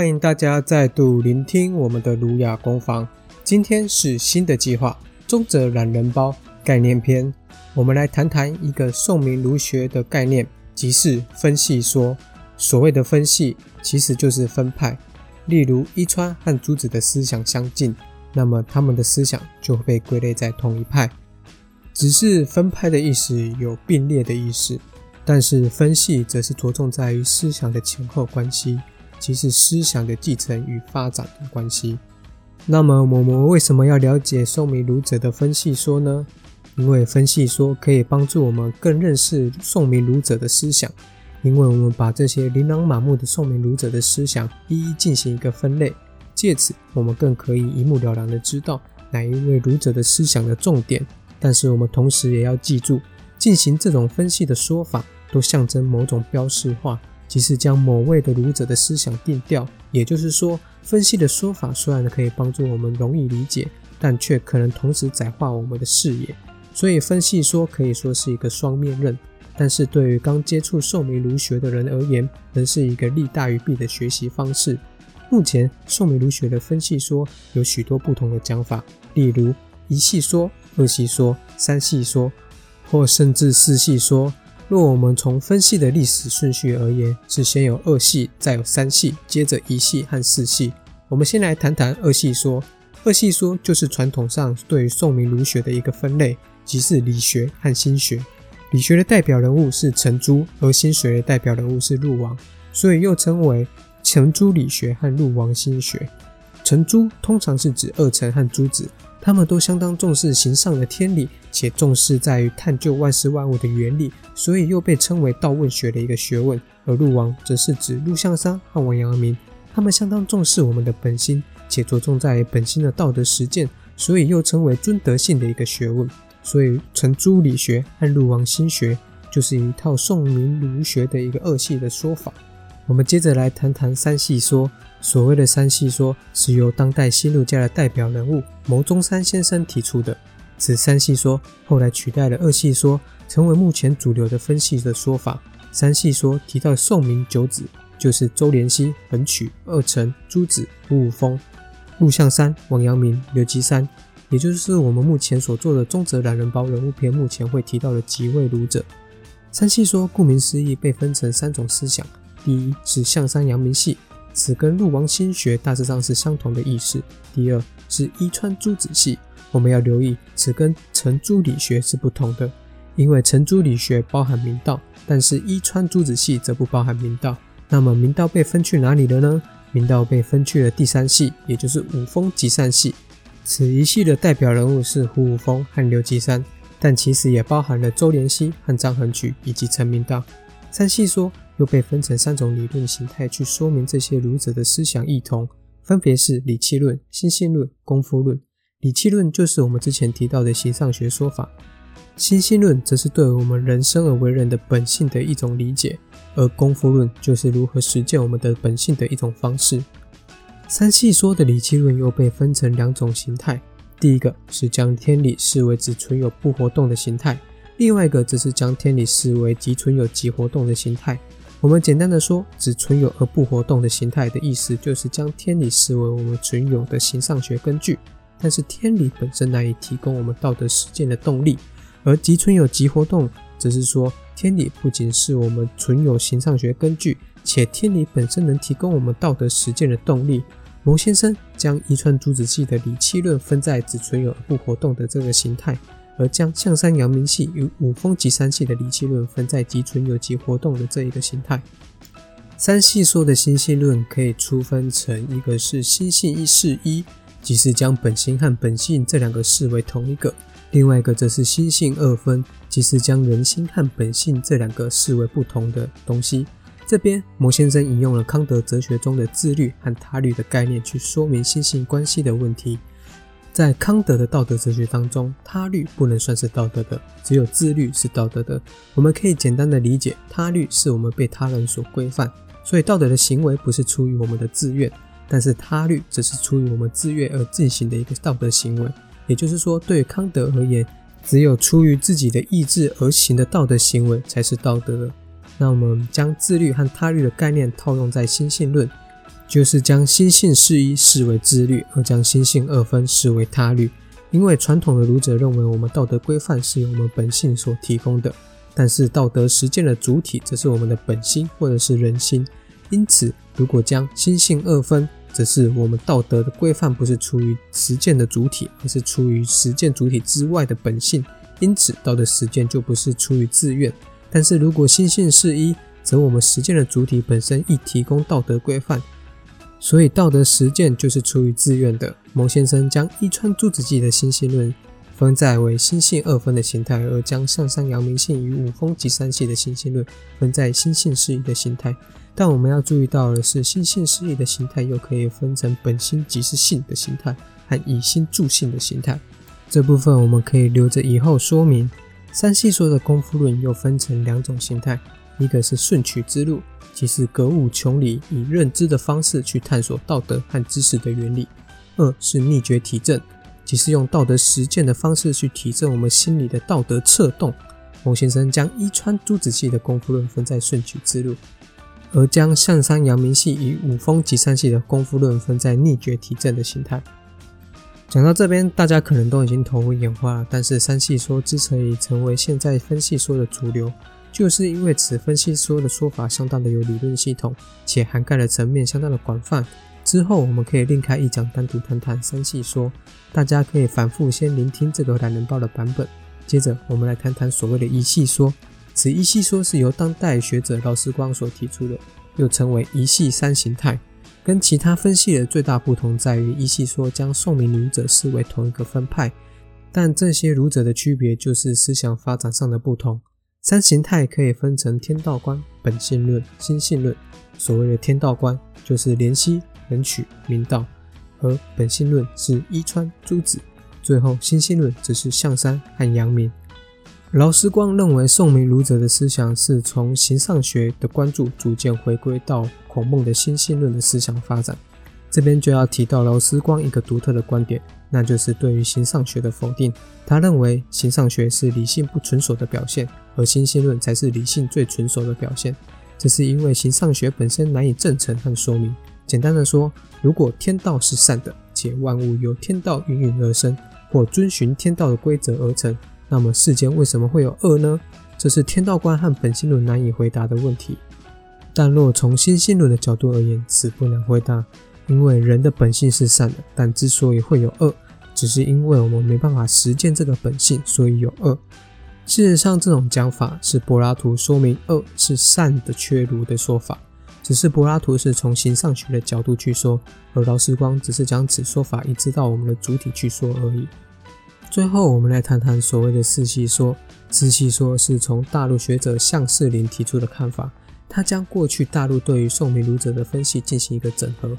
欢迎大家再度聆听我们的儒雅工坊。今天是新的计划——中哲懒人包概念篇。我们来谈谈一个宋明儒学的概念，即是分系说。所谓的分系，其实就是分派。例如，伊川和朱子的思想相近，那么他们的思想就会被归类在同一派。只是分派的意思有并列的意思，但是分系则是着重在于思想的前后关系。即是思想的继承与发展的关系。那么，我们为什么要了解宋明儒者的分析说呢？因为分析说可以帮助我们更认识宋明儒者的思想。因为我们把这些琳琅满目的宋明儒者的思想一一进行一个分类，借此我们更可以一目了然的知道哪一位儒者的思想的重点。但是，我们同时也要记住，进行这种分析的说法都象征某种标识化。即是将某位的儒者的思想定调，也就是说，分析的说法虽然可以帮助我们容易理解，但却可能同时窄化我们的视野。所以，分析说可以说是一个双面刃。但是对于刚接触宋明儒学的人而言，仍是一个利大于弊的学习方式。目前，宋明儒学的分析说有许多不同的讲法，例如一系说、二系说、三系说，或甚至四系说。若我们从分系的历史顺序而言，是先有二系，再有三系，接着一系和四系。我们先来谈谈二系说。二系说就是传统上对于宋明儒学的一个分类，即是理学和心学。理学的代表人物是程朱，而心学的代表人物是陆王，所以又称为程朱理学和陆王心学。程朱通常是指二程和朱子。他们都相当重视形上的天理，且重视在于探究万事万物的原理，所以又被称为道问学的一个学问。而陆王则是指陆象山和王阳明，他们相当重视我们的本心，且着重在本心的道德实践，所以又称为尊德性的一个学问。所以，程朱理学和陆王心学就是一套宋明儒学的一个二系的说法。我们接着来谈谈三系说。所谓的三系说是由当代新儒家的代表人物牟中山先生提出的。此三系说后来取代了二系说，成为目前主流的分析的说法。三系说提到宋明九子，就是周濂溪、横渠、二程、朱子、五五峰、陆象山、王阳明、刘基山，也就是我们目前所做的中泽懒人包人物篇目前会提到的几位儒者。三系说顾名思义被分成三种思想，第一是象山阳明系。此跟陆王心学大致上是相同的意思。第二是伊川朱子系，我们要留意，此跟程朱理学是不同的，因为程朱理学包含明道，但是伊川朱子系则不包含明道。那么明道被分去哪里了呢？明道被分去了第三系，也就是五峰集散系。此一系的代表人物是胡五峰和刘吉山，但其实也包含了周濂溪和张衡渠以及陈明道。三系说。又被分成三种理论形态去说明这些儒者的思想异同，分别是理气论、心性论、功夫论。理气论就是我们之前提到的形上学说法，心性论则是对我们人生而为人的本性的一种理解，而功夫论就是如何实践我们的本性的一种方式。三系说的理气论又被分成两种形态，第一个是将天理视为只存有不活动的形态，另外一个则是将天理视为即存有即活动的形态。我们简单的说，只存有而不活动的形态的意思，就是将天理视为我们存有的形上学根据。但是天理本身难以提供我们道德实践的动力，而即存有即活动，则是说天理不仅是我们存有形上学根据，且天理本身能提供我们道德实践的动力。牟先生将一串朱子系的理气论分在只存有而不活动的这个形态。而将象山阳明系与五峰集三系的理气论分在即存有即活动的这一个形态。三系说的心性论可以粗分成一个是心性一是一，即是将本心和本性这两个视为同一个；另外一个则是心性二分，即是将人心和本性这两个视为不同的东西。这边牟先生引用了康德哲学中的自律和他律的概念去说明心性关系的问题。在康德的道德哲学当中，他律不能算是道德的，只有自律是道德的。我们可以简单的理解，他律是我们被他人所规范，所以道德的行为不是出于我们的自愿，但是他律则是出于我们自愿而进行的一个道德行为。也就是说，对康德而言，只有出于自己的意志而行的道德行为才是道德的。那我们将自律和他律的概念套用在心性论。就是将心性适一视为自律，而将心性二分视为他律。因为传统的儒者认为，我们道德规范是由我们本性所提供的，但是道德实践的主体则是我们的本心或者是人心。因此，如果将心性二分，则是我们道德的规范不是出于实践的主体，而是出于实践主体之外的本性。因此，道德实践就不是出于自愿。但是如果心性是一，则我们实践的主体本身亦提供道德规范。所以道德实践就是出于自愿的。牟先生将伊川朱子记的心性论分在为心性二分的形态，而将象山阳明性与五峰及三系的心性论分在心性适宜的形态。但我们要注意到的是，心性适宜的形态又可以分成本心即是性的形态和以心助性的形态。这部分我们可以留着以后说明。三系说的功夫论又分成两种形态，一个是顺取之路。即是格物穷理，以认知的方式去探索道德和知识的原理；二是逆觉体证，即是用道德实践的方式去体证我们心里的道德策动。牟先生将伊川朱子系的功夫论分在顺取之路，而将象山阳明系与五峰吉山系的功夫论分在逆觉体证的形态。讲到这边，大家可能都已经头昏眼花了。但是三系说之所以成为现在分析说的主流，就是因为此分析说的说法相当的有理论系统，且涵盖的层面相当的广泛。之后我们可以另开一讲，单独谈谈三系说。大家可以反复先聆听这个懒人包的版本。接着我们来谈谈所谓的一系说。此一系说是由当代学者劳思光所提出的，又称为一系三形态。跟其他分析的最大不同在于，一系说将宋明儒者视为同一个分派，但这些儒者的区别就是思想发展上的不同。三形态可以分成天道观、本性论、心性论。所谓的天道观就是怜惜、仁取、明道，而本性论是伊川、朱子，最后心性论则是象山和阳明。劳思光认为宋明儒者的思想是从形上学的关注逐渐回归到孔孟的心性论的思想发展。这边就要提到劳思光一个独特的观点。那就是对于形上学的否定。他认为形上学是理性不纯熟的表现，而心性论才是理性最纯熟的表现。这是因为形上学本身难以证成和说明。简单的说，如果天道是善的，且万物由天道孕育而生，或遵循天道的规则而成，那么世间为什么会有恶呢？这是天道观和本性论难以回答的问题。但若从心性论的角度而言，此不难回答。因为人的本性是善的，但之所以会有恶，只是因为我们没办法实践这个本性，所以有恶。事实上，这种讲法是柏拉图说明恶是善的缺如的说法，只是柏拉图是从形上学的角度去说，而劳思光只是将此说法移植到我们的主体去说而已。最后，我们来谈谈所谓的四系说。四系说是从大陆学者向世林提出的看法，他将过去大陆对于宋明儒者的分析进行一个整合。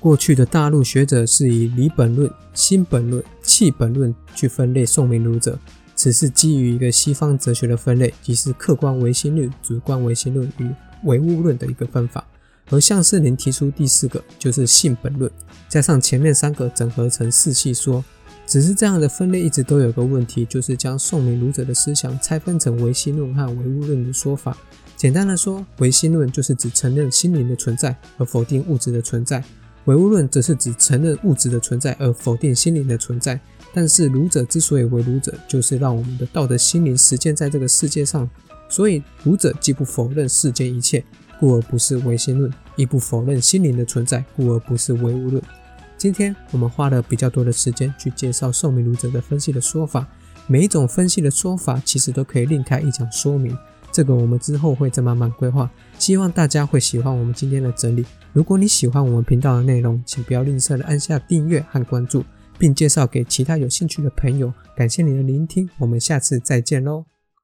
过去的大陆学者是以理本论、心本论、气本论去分类宋明儒者，此是基于一个西方哲学的分类，即是客观唯心论、主观唯心论与唯物论的一个分法。而向世林提出第四个，就是性本论，加上前面三个整合成四系说。只是这样的分类一直都有个问题，就是将宋明儒者的思想拆分成唯心论和唯物论的说法。简单的说，唯心论就是指承认心灵的存在而否定物质的存在。唯物论则是指承认物质的存在而否定心灵的存在。但是儒者之所以为儒者，就是让我们的道德心灵实践在这个世界上。所以儒者既不否认世间一切，故而不是唯心论；亦不否认心灵的存在，故而不是唯物论。今天我们花了比较多的时间去介绍宋明儒者的分析的说法，每一种分析的说法其实都可以另开一讲说明。这个我们之后会再慢慢规划，希望大家会喜欢我们今天的整理。如果你喜欢我们频道的内容，请不要吝啬的按下订阅和关注，并介绍给其他有兴趣的朋友。感谢你的聆听，我们下次再见喽。